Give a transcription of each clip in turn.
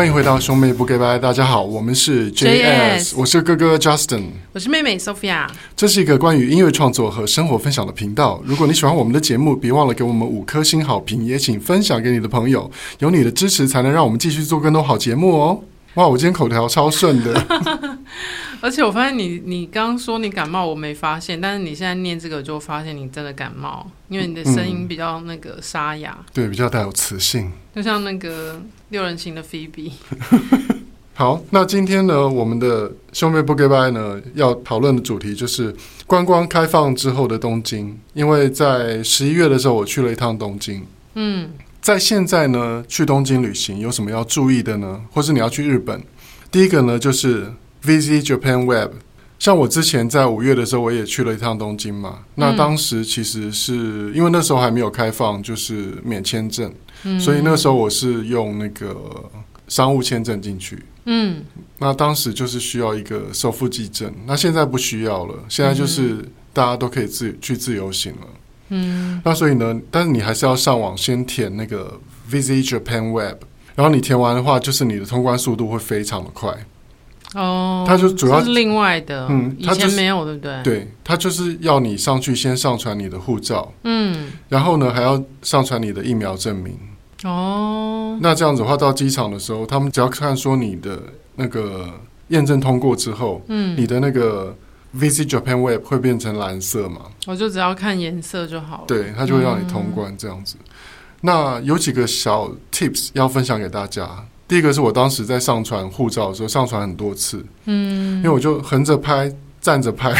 欢迎回到兄妹不给拜，大家好，我们是 JS，我是哥哥 Justin，我是妹妹 Sophia。这是一个关于音乐创作和生活分享的频道。如果你喜欢我们的节目，别忘了给我们五颗星好评，也请分享给你的朋友。有你的支持，才能让我们继续做更多好节目哦。哇，我今天口条超顺的。而且我发现你，你刚刚说你感冒，我没发现，但是你现在念这个，就发现你真的感冒，因为你的声音比较那个沙哑，嗯，对，比较带有磁性，就像那个六人行的菲比。好，那今天呢，我们的兄妹不 goodbye 呢，要讨论的主题就是观光开放之后的东京，因为在十一月的时候，我去了一趟东京。嗯，在现在呢，去东京旅行有什么要注意的呢？或是你要去日本，第一个呢，就是。Visit Japan Web，像我之前在五月的时候，我也去了一趟东京嘛。嗯、那当时其实是因为那时候还没有开放，就是免签证，嗯、所以那时候我是用那个商务签证进去。嗯，那当时就是需要一个首付寄证，那现在不需要了，现在就是大家都可以自去自由行了。嗯，那所以呢，但是你还是要上网先填那个 Visit Japan Web，然后你填完的话，就是你的通关速度会非常的快。哦，他就主要是另外的，嗯，以前没有，对不对？对，他就是要你上去先上传你的护照，嗯，然后呢还要上传你的疫苗证明。哦，那这样子的话，到机场的时候，他们只要看说你的那个验证通过之后，嗯，你的那个 Visit Japan Web 会变成蓝色嘛？我就只要看颜色就好了。对，他就会让你通关这样子。嗯，那有几个小 tips 要分享给大家。第一个是我当时在上传护照的时候，上传很多次，嗯，因为我就横着拍、站着拍，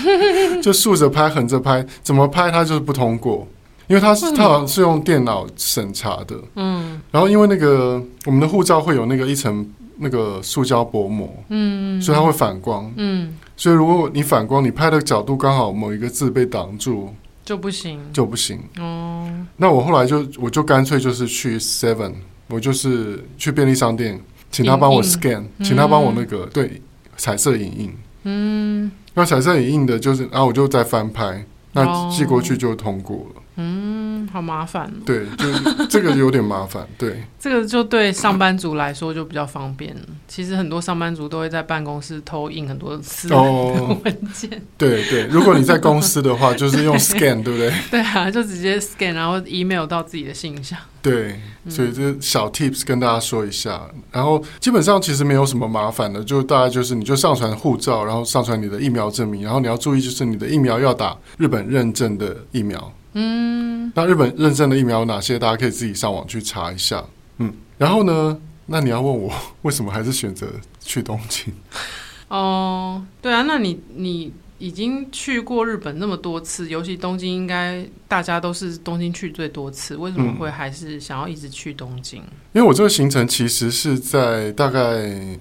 就竖着拍、横着拍，怎么拍它就是不通过，因为它是它好像是用电脑审查的，嗯，然后因为那个我们的护照会有那个一层那个塑胶薄膜，嗯，所以它会反光，嗯，所以如果你反光，你拍的角度刚好某一个字被挡住，就不行，就不行，哦，那我后来就我就干脆就是去 Seven。我就是去便利商店，请他帮我 scan，印请他帮我那个、嗯、对彩色影印。嗯，那彩色影印的就是，然后我就再翻拍，那寄过去就通过了。嗯，好麻烦。对，就这个有点麻烦。对，这个就对上班族来说就比较方便。其实很多上班族都会在办公室偷印很多私人的文件。哦、对对，如果你在公司的话，就是用 scan，对不对？对啊，就直接 scan，然后 email 到自己的信箱。对，所以这小 tips 跟大家说一下。然后基本上其实没有什么麻烦的，就大概就是你就上传护照，然后上传你的疫苗证明，然后你要注意就是你的疫苗要打日本认证的疫苗。嗯，那日本认证的疫苗有哪些？大家可以自己上网去查一下。嗯，然后呢，那你要问我 为什么还是选择去东京？哦，对啊，那你你已经去过日本那么多次，尤其东京，应该大家都是东京去最多次，为什么会还是想要一直去东京？嗯，因为我这个行程其实是在大概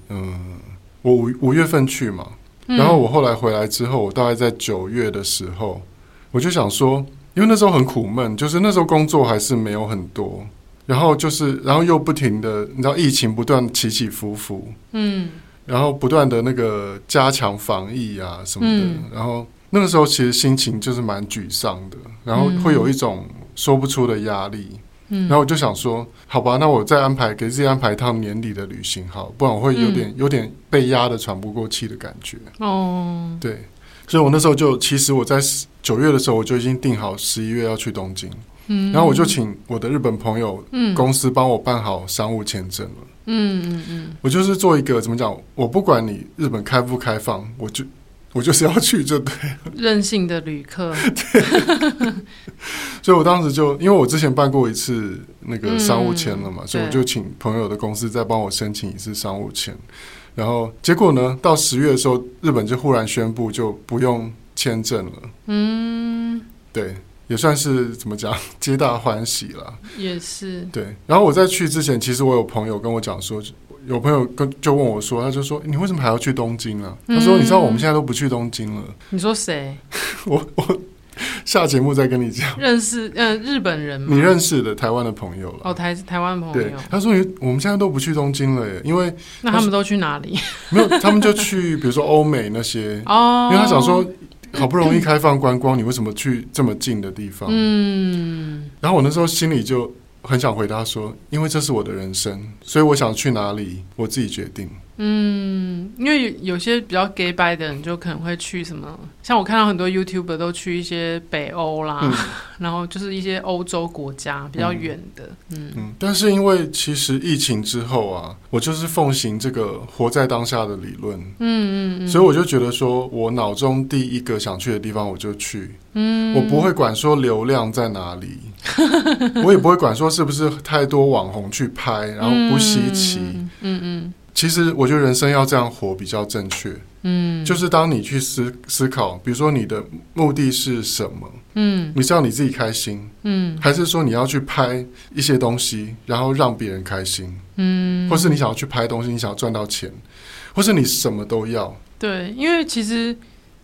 嗯，我五五月份去嘛，然后我后来回来之后，我大概在九月的时候，我就想说。因为那时候很苦闷，就是那时候工作还是没有很多，然后就是，然后又不停的，你知道疫情不断起起伏伏，嗯，然后不断的那个加强防疫啊什么的，嗯、然后那个时候其实心情就是蛮沮丧的，然后会有一种说不出的压力，嗯，然后我就想说，好吧，那我再安排给自己安排一趟年底的旅行，好，不然我会有点、嗯、有点被压得喘不过气的感觉，哦，对。所以，我那时候就其实我在九月的时候，我就已经定好十一月要去东京，嗯，然后我就请我的日本朋友公司帮我办好商务签证了，嗯嗯嗯，我就是做一个怎么讲，我不管你日本开不开放，我就我就是要去就对了，任性的旅客，对，所以我当时就因为我之前办过一次那个商务签了嘛，嗯，所以我就请朋友的公司再帮我申请一次商务签。然后结果呢？到十月的时候，日本就忽然宣布就不用签证了。嗯，对，也算是怎么讲，皆大欢喜了。也是。对。然后我在去之前，其实我有朋友跟我讲说，有朋友跟就问我说，他就说：“你为什么还要去东京啊？”他说：“你知道我们现在都不去东京了。”你说谁？我 我。下节目再跟你讲。认识嗯、呃、日本人吗？你认识的台湾的朋友了。哦，台台湾朋友。对，他说你我们现在都不去东京了耶，因为那他们都去哪里？没有，他们就去比如说欧美那些 哦，因为他想说好不容易开放观光，你为什么去这么近的地方？嗯。然后我那时候心里就很想回答说，因为这是我的人生，所以我想去哪里，我自己决定。嗯，因为有些比较 gay 掰的人，就可能会去什么，像我看到很多 YouTuber 都去一些北欧啦，嗯、然后就是一些欧洲国家比较远的。嗯嗯，但是因为其实疫情之后啊，我就是奉行这个活在当下的理论。嗯嗯嗯，所以我就觉得说，我脑中第一个想去的地方我就去。嗯，我不会管说流量在哪里，我也不会管说是不是太多网红去拍，然后不稀奇。嗯嗯。嗯嗯其实我觉得人生要这样活比较正确，嗯，就是当你去思思考，比如说你的目的是什么，嗯，你是要你自己开心，嗯，还是说你要去拍一些东西，然后让别人开心，嗯，或是你想要去拍东西，你想要赚到钱，或是你什么都要，对，因为其实。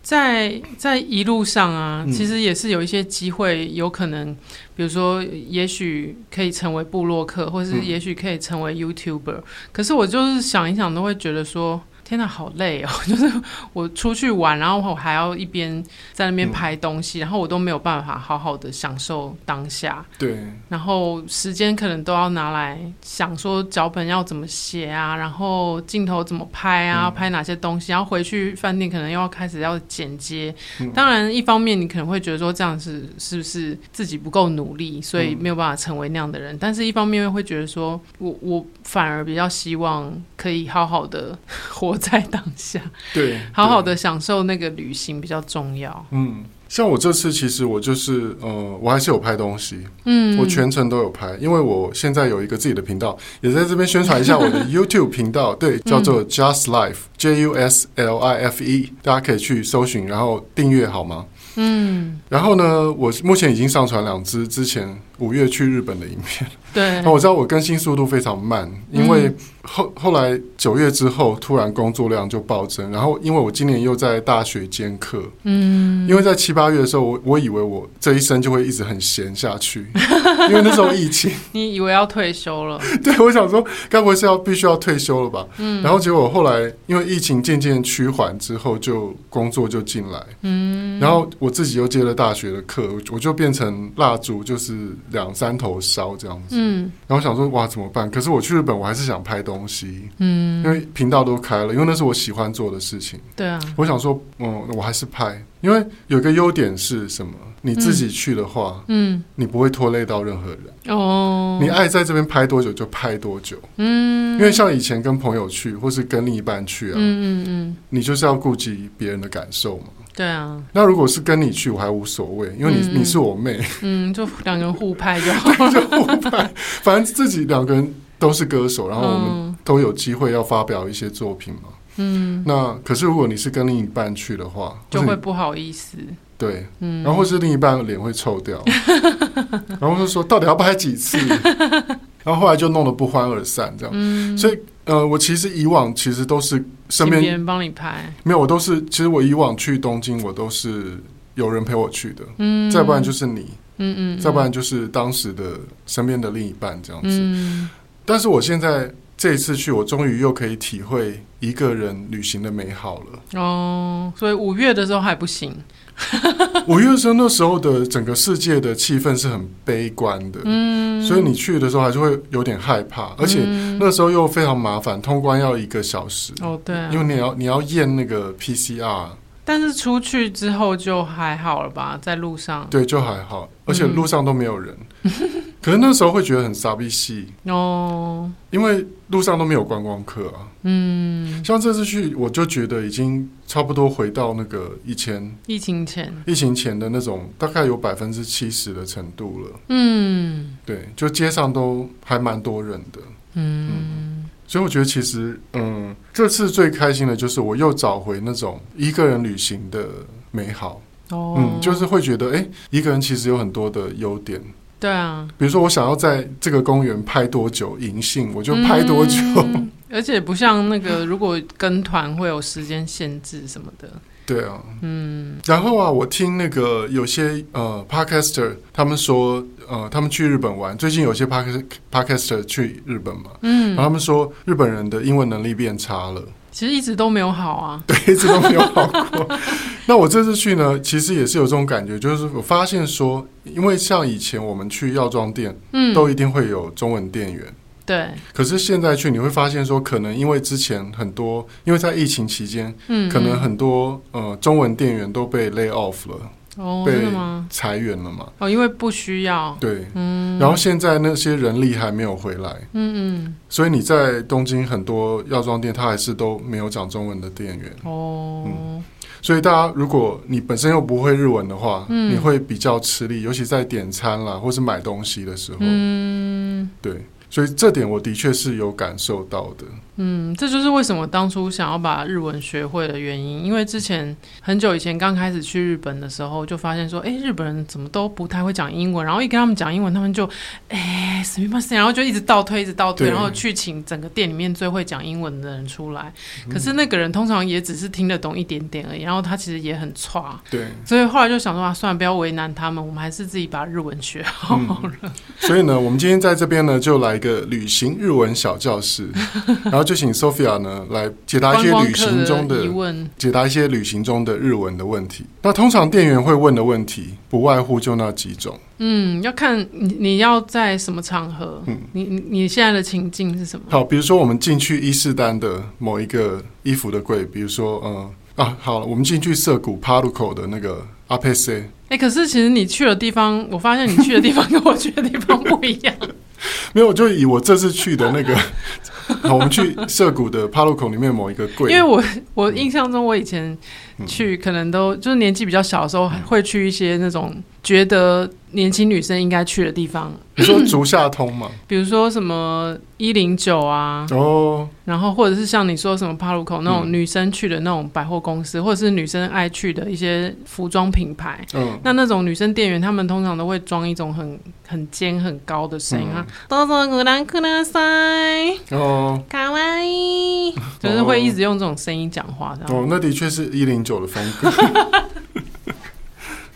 在在一路上啊，其实也是有一些机会，有可能，比如说，也许可以成为部落客，或是也许可以成为 YouTuber。可是我就是想一想，都会觉得说。天哪，好累哦！就是我出去玩，然后我还要一边在那边拍东西，嗯，然后我都没有办法好好的享受当下。对，然后时间可能都要拿来想说脚本要怎么写啊，然后镜头怎么拍啊，嗯，拍哪些东西，然后回去饭店可能又要开始要剪接。嗯，当然，一方面你可能会觉得说这样是是不是自己不够努力，所以没有办法成为那样的人。嗯，但是一方面又会觉得说我我反而比较希望可以好好的活。活在当下，对，好好的享受那个旅行比较重要。嗯，像我这次其实我就是呃，我还是有拍东西，嗯，我全程都有拍，因为我现在有一个自己的频道，也在这边宣传一下我的 YouTube 频道，对，叫做 Just Life，J U S L I F E，大家可以去搜寻，然后订阅好吗？嗯，然后呢，我目前已经上传两支之前五月去日本的影片。对，那我知道我更新速度非常慢，因为后后来九月之后突然工作量就暴增，然后因为我今年又在大学兼课，嗯，因为在七八月的时候，我我以为我这一生就会一直很闲下去，因为那时候疫情，你以为要退休了？对，我想说该不会是要必须要退休了吧？嗯，然后结果后来因为疫情渐渐趋缓之后，就工作就进来，嗯，然后我自己又接了大学的课，我就变成蜡烛就是两三头烧这样子。嗯，然后想说哇怎么办？可是我去日本，我还是想拍东西，嗯，因为频道都开了，因为那是我喜欢做的事情。对啊，我想说，嗯，我还是拍，因为有个优点是什么？你自己去的话，嗯，你不会拖累到任何人。哦，你爱在这边拍多久就拍多久。嗯，因为像以前跟朋友去，或是跟另一半去啊，嗯嗯嗯，你就是要顾及别人的感受嘛。对啊，那如果是跟你去，我还无所谓，因为你、嗯、你是我妹，嗯，就两个人互拍就好，就互拍，反正自己两个人都是歌手，然后我们都有机会要发表一些作品嘛，嗯，那可是如果你是跟另一半去的话，就会不好意思，对，嗯，然后或是另一半的脸会臭掉，然后就说到底要拍几次，然后后来就弄得不欢而散，这样，嗯，所以。呃，我其实以往其实都是身边别人帮你拍，没有，我都是其实我以往去东京，我都是有人陪我去的，嗯，再不然就是你，嗯嗯，再不然就是当时的身边的另一半这样子，嗯，但是我现在这一次去，我终于又可以体会一个人旅行的美好了，哦，所以五月的时候还不行。五月生那时候的整个世界的气氛是很悲观的，嗯，所以你去的时候还是会有点害怕，而且那时候又非常麻烦，通关要一个小时。哦，对啊，因为你要你要验那个 PCR。但是出去之后就还好了吧，在路上。对就还好，而且路上都没有人。嗯、可是那时候会觉得很傻逼戏哦，因为路上都没有观光客啊。嗯，像这次去，我就觉得已经差不多回到那个以前疫情前疫情前的那种，大概有百分之七十的程度了。嗯，对，就街上都还蛮多人的。嗯。嗯所以我觉得，其实，嗯，这次最开心的就是我又找回那种一个人旅行的美好。哦，嗯，就是会觉得，哎，一个人其实有很多的优点。对啊，比如说，我想要在这个公园拍多久银杏，我就拍多久。嗯，而且不像那个，如果跟团会有时间限制什么的。对啊，嗯。然后啊，我听那个有些呃，podcaster 他们说，呃，他们去日本玩，最近有些 podcast podcaster 去日本嘛，嗯，然后他们说日本人的英文能力变差了。其实一直都没有好啊，对，一直都没有好过。那我这次去呢，其实也是有这种感觉，就是我发现说，因为像以前我们去药妆店，嗯，都一定会有中文店员，对。可是现在去你会发现说，可能因为之前很多，因为在疫情期间，嗯，可能很多呃中文店员都被 lay off 了。哦，被裁员了嘛？哦，因为不需要。对，嗯。然后现在那些人力还没有回来，嗯嗯。所以你在东京很多药妆店，它还是都没有讲中文的店员。哦，嗯。所以大家，如果你本身又不会日文的话，嗯，你会比较吃力，尤其在点餐啦，或是买东西的时候。嗯，对。所以这点我的确是有感受到的。嗯，这就是为什么当初想要把日文学会的原因。因为之前很久以前刚开始去日本的时候，就发现说，哎，日本人怎么都不太会讲英文。然后一跟他们讲英文，他们就，哎，什么什么，然后就一直倒退，一直倒退，然后去请整个店里面最会讲英文的人出来。可是那个人通常也只是听得懂一点点而已，然后他其实也很差。对。所以后来就想说，啊，算了，不要为难他们，我们还是自己把日文学好了。嗯。所以呢，我们今天在这边呢，就来一个旅行日文小教室，然后就请 Sophia 呢。来解答一些旅行中的，的疑问，解答一些旅行中的日文的问题。那通常店员会问的问题，不外乎就那几种。嗯，要看你你要在什么场合。嗯，你你你现在的情境是什么？好，比如说我们进去伊势丹的某一个衣服的柜，比如说，嗯啊，好了，我们进去涩谷 PARCO 的那个阿佩塞。哎、欸，可是其实你去的地方，我发现你去的地方跟我去的地方不一样。没有，就以我这次去的那个。我们去涩谷的帕路口里面某一个柜，因为我我印象中我以前去可能都就是年纪比较小的时候，会去一些那种觉得年轻女生应该去的地方。你说竹下通吗？比如说什么一零九啊，哦，然后或者是像你说什么 PARCO 那种女生去的那种百货公司，或者是女生爱去的一些服装品牌。嗯，那那种女生店员，她们通常都会装一种很很尖很高的声音啊，哆嗦古兰克拉塞哦，卡哇伊，就是会一直用这种声音讲话。哦，那的确是一零九的风格。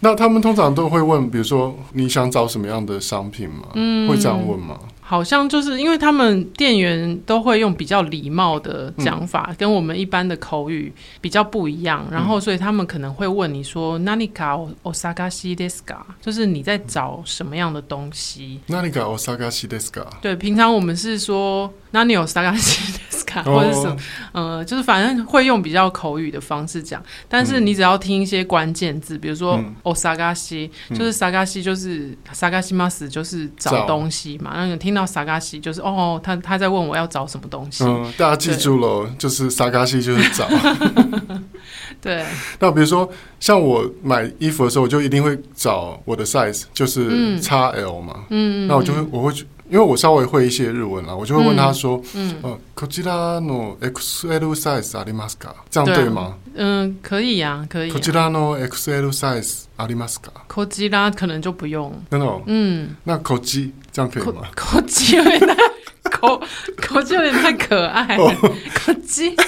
那他们通常都会问，比如说你想找什么样的商品吗？嗯，会这样问吗？好像就是因为他们店员都会用比较礼貌的讲法，嗯、跟我们一般的口语比较不一样，然后所以他们可能会问你说“哪里卡お探しですか”，就是你在找什么样的东西？“哪里卡お探しですか”？对，平常我们是说“哪里お 探しですか”或者是什么，呃，就是反正会用比较口语的方式讲，但是你只要听一些关键字，比如说“お探し”，就是“探し”就是“探します”，就是找东西嘛，那你听。到萨嘎西就是哦，他他在问我要找什么东西。嗯，大家记住了，就是萨嘎西就是找。对。那比如说，像我买衣服的时候，我就一定会找我的 size，就是 XL 嘛。嗯。那我就会，我会， 因为我稍微会一些日文啦，我就会问他说：“嗯，こちらの XL size ありますか？”这样对吗？嗯，可以呀，可以。こちらの XL size ありますか？こちら可能就不用。真的？嗯。那こち这样可以吗？こち有点太ここち有点太可爱了。こち。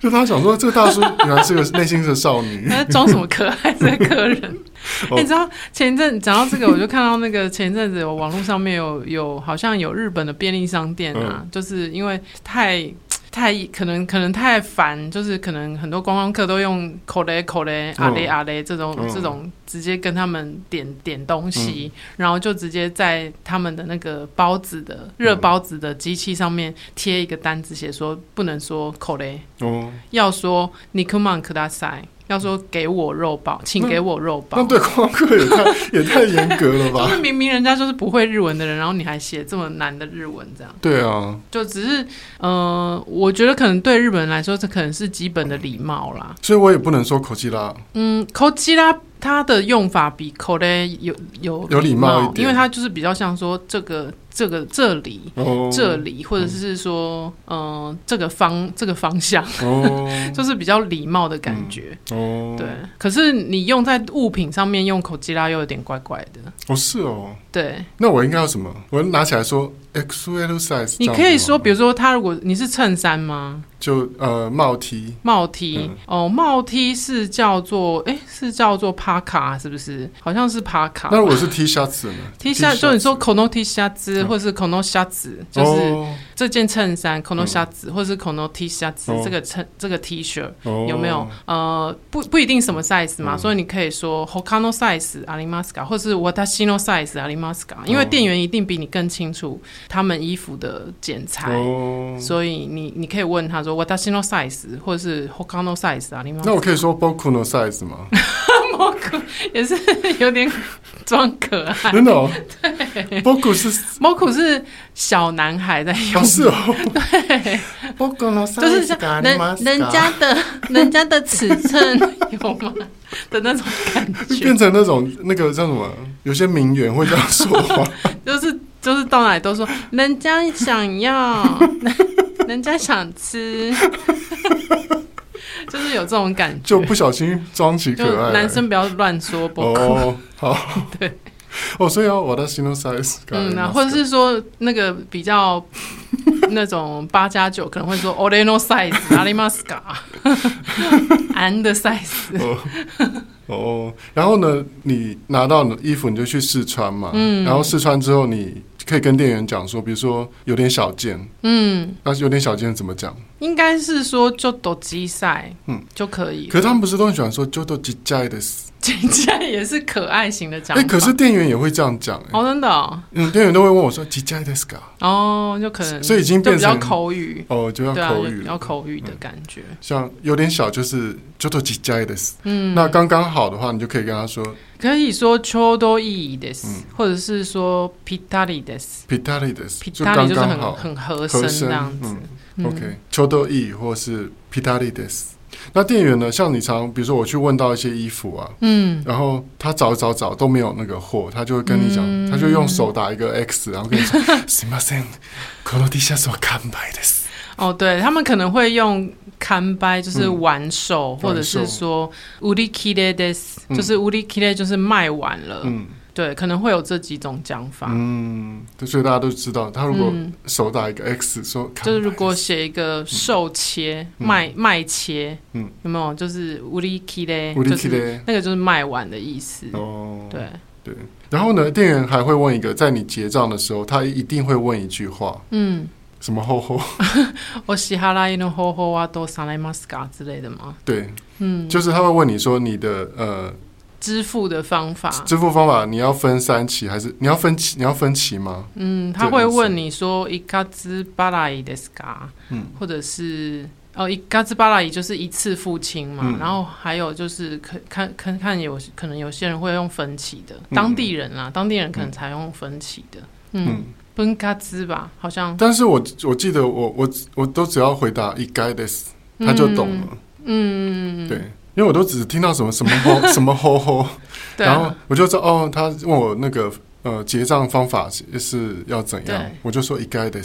就他想说，这个大叔原来是个内心是少女。他在装什么可爱的客人？ 你知道前一阵讲到这个，我就看到那个前一阵子有网络上面有有好像有日本的便利商店啊，就是因为太。太可能可能太烦，就是可能很多观光客都用口雷口雷阿雷阿雷这种、嗯、这种直接跟他们点点东西，嗯、然后就直接在他们的那个包子的热包子的机器上面贴一个单子，写说不能说口雷，哦，要说尼克曼克大赛。要说给我肉包，请给我肉包。那对观光客也太也太严格了吧？就是明明人家就是不会日文的人，然后你还写这么难的日文，这样。对啊，就只是呃，我觉得可能对日本人来说，这可能是基本的礼貌啦。所以我也不能说こちら。嗯，こちら。它的用法比これ有有有礼貌一点，因为它就是比较像说这个 这个这里、哦、这里，或者是说嗯、呃、这个方这个方向，哦、就是比较礼貌的感觉。嗯、哦，对。可是你用在物品上面用こちら又有点怪怪的。哦，是哦。对。那我应该要什么？我拿起来说 XL size。你可以说，比如说他如果你是衬衫吗？就呃帽 T，帽 T、嗯、哦，帽 T 是叫做哎、欸，是叫做帕卡是不是？好像是帕卡。那我是 T 恤子呢？T 恤就你说 Kono T 恤子，或是 Kono 虾子，就是这件衬衫 Kono 虾子，或是 Kono T 恤子，这个衬这个 T 恤、哦、有没有？呃，不不一定什么 size 嘛，嗯、所以你可以说 Hokano size 阿里马斯卡，或是 Watashi no size 阿里马斯卡，因为店员一定比你更清楚他们衣服的剪裁，哦、所以你你可以问他说。私のサイズ，或者是他のサイズあります？那我可以说仆のサイズ吗？仆也是有点装可爱。真的哦？对， 仆是仆是小男孩在用。是哦。对。仆のサイズ就是像人人家的人家的尺寸有吗？的那种感觉。变成那种那个叫什么？有些名媛会这样说话。就是就是到哪里都说人家想要。人家想吃，就是有这种感觉，就不小心装起可爱。男生不要乱说，哦，好，对， 哦，所以要我的心 size，嗯，那或者是说那个比较 那种八加九可能会说 oreno size，阿里马斯卡，and size，哦，然后呢，你拿到衣服你就去试穿嘛，嗯，然后试穿之后你。可以跟店员讲说，比如说有点小件，嗯，那有点小件怎么讲？应该是说就都机赛，嗯，就可以。可是他们不是都很喜欢说就都机赛的，机赛也是可爱型的讲法。哎，可是店员也会这样讲，哦，真的，哦，嗯，店员都会问我说机赛的是嘎，哦，就可能，所以已经变成口语，哦，就要口语，要口语的感觉。像有点小就是就都机赛的，嗯，那刚刚好的话，你就可以跟他说。可以说ちょうどいいです，或者是说ぴったりです。ぴったりです，ぴったり就是很很合身这样子。OK，ちょうどいい，或是ぴったりです。那店员呢？像你常，比如说我去问到一些衣服啊，嗯，然后他找一找找都没有那个货，他就会跟你讲，他就用手打一个 X，然后跟你说，すみません、この T シャツは完売です。 哦，对，他们可能会用。看掰就是完售，嗯、或者是说売り切れです，就是売り切れ就是卖完了。嗯，对，可能会有这几种讲法。嗯，所以大家都知道，他如果手打一个 X 说，就是如果写一个售切、嗯、卖卖切，嗯，有没有？就是売り切れ，就是那个就是卖完的意思。哦，对对。然后呢，店员还会问一个，在你结账的时候，他一定会问一句话。嗯。 什么方法？我支払いの方法はどうされますか之类的吗？对，嗯，就是他会问你说你的呃支付的方法，支付方法你要分三期还是你要分期？你要分期吗？嗯，他会问你说一括払いですか？嗯，或者是哦一括払い就是一次付清嘛，嗯、然后还有就是可看看看有可能有些人会用分期的，当地人啊，嗯、当地人可能才用分期的，嗯。嗯 分嘎兹吧，好像。但是我我记得我我我都只要回答一概的，他就懂了。嗯，对，因为我都只听到什么什么吼 什么吼吼，然后我就知道哦，他问我那个呃结账方法是要怎样，我就说一概的。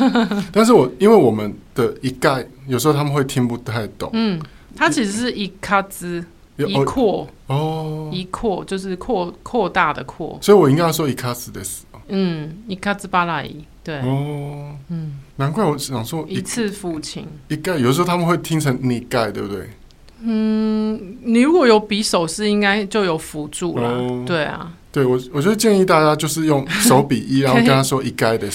但是我因为我们的一概有时候他们会听不太懂。嗯，他其实是一卡兹一扩哦，一扩就是扩扩大的扩，所以我应该要说一卡兹的。嗯，一卡兹巴拉伊，对。哦，嗯，难怪我想说一次付清，一盖有时候他们会听成你盖，对不对？嗯，你如果有比手势，应该就有辅助了，哦、对啊，对我，我就建议大家就是用手比一，然后跟他说一盖的，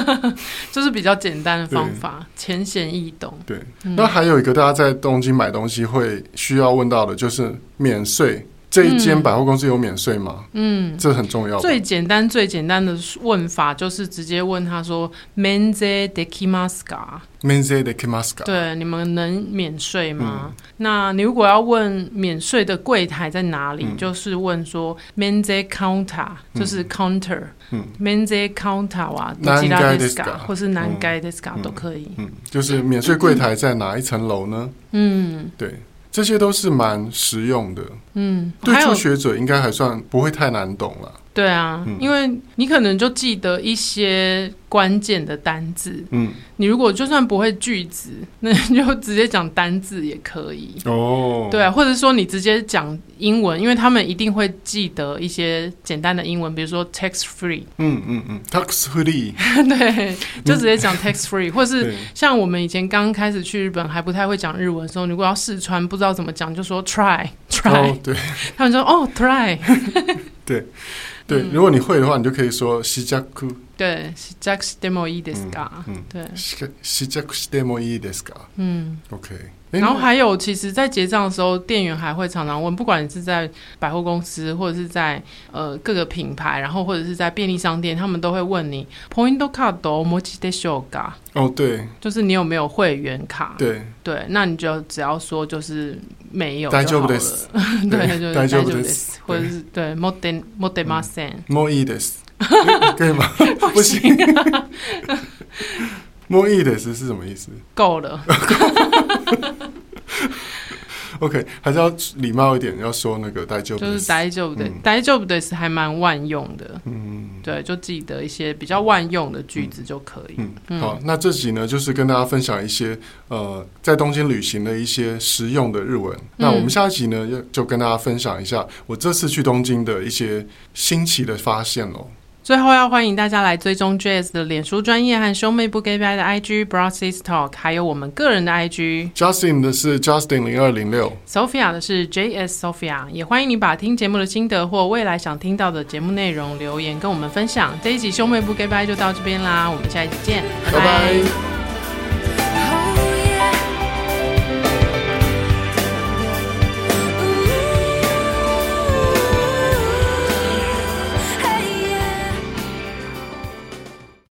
就是比较简单的方法，浅显易懂。对，嗯、那还有一个大家在东京买东西会需要问到的，就是免税。这一间百货公司有免税吗？嗯，这很重要。最简单、最简单的问法就是直接问他说免税できますか？免税できますか？对，你们能免税吗？嗯、那你如果要问免税的柜台在哪里，嗯、就是问说免税 counter，就是 counter，嗯，免税 counter 哇，どちらですか？或是何阶ですか都可以。嗯，就是免税柜台在哪一层楼呢？嗯，对。 这些都是蛮实用的，嗯，对初学者应该还算不会太难懂了。对啊，嗯、因为你可能就记得一些关键的单字。嗯，你如果就算不会句子，那你就直接讲单字也可以。哦，对啊，或者说你直接讲英文，因为他们一定会记得一些简单的英文，比如说 tax free。嗯嗯嗯，tax free。对，就直接讲 tax free，或是像我们以前刚开始去日本还不太会讲日文的时候，如果要试穿不知道怎么讲，就说 try try。哦，对，他们说哦 try。对。对，如果你会的话，你就可以说「试着」。对，试着してもいいですか？嗯，对，试着してもいいですか？嗯，OK。 然后还有，其实，在结账的时候，店员还会常常问，不管你是在百货公司，或者是在呃各个品牌，然后或者是在便利商店，他们都会问你ポイントカードお持ちでしょうか？哦，对，就是你有没有会员卡？对对，那你就只要说就是没有就好了。对，就大丈夫です，或者是对持って持ってません。もういいです，可以吗？不行。 もういいです是什么意思？够了。 OK，还是要礼貌一点，要说那个大丈夫就是大丈夫的，大丈夫的是还蛮万用的。嗯，对，就记得一些比较万用的句子就可以。嗯，嗯好，那这集呢，就是跟大家分享一些呃，在东京旅行的一些实用的日文。嗯、那我们下一集呢，就就跟大家分享一下我这次去东京的一些新奇的发现喽。 最后要欢迎大家来追踪 Jazz 的脸书专业和兄妹不给拜的 IG Broadcast Talk，还有我们个人的 IG。Justin 的是 Justin 零二零六，Sophia 的是 JS Sophia。也欢迎你把听节目的心得或未来想听到的节目内容留言跟我们分享。这一集兄妹不给拜就到这边啦，我们下一集见。拜拜。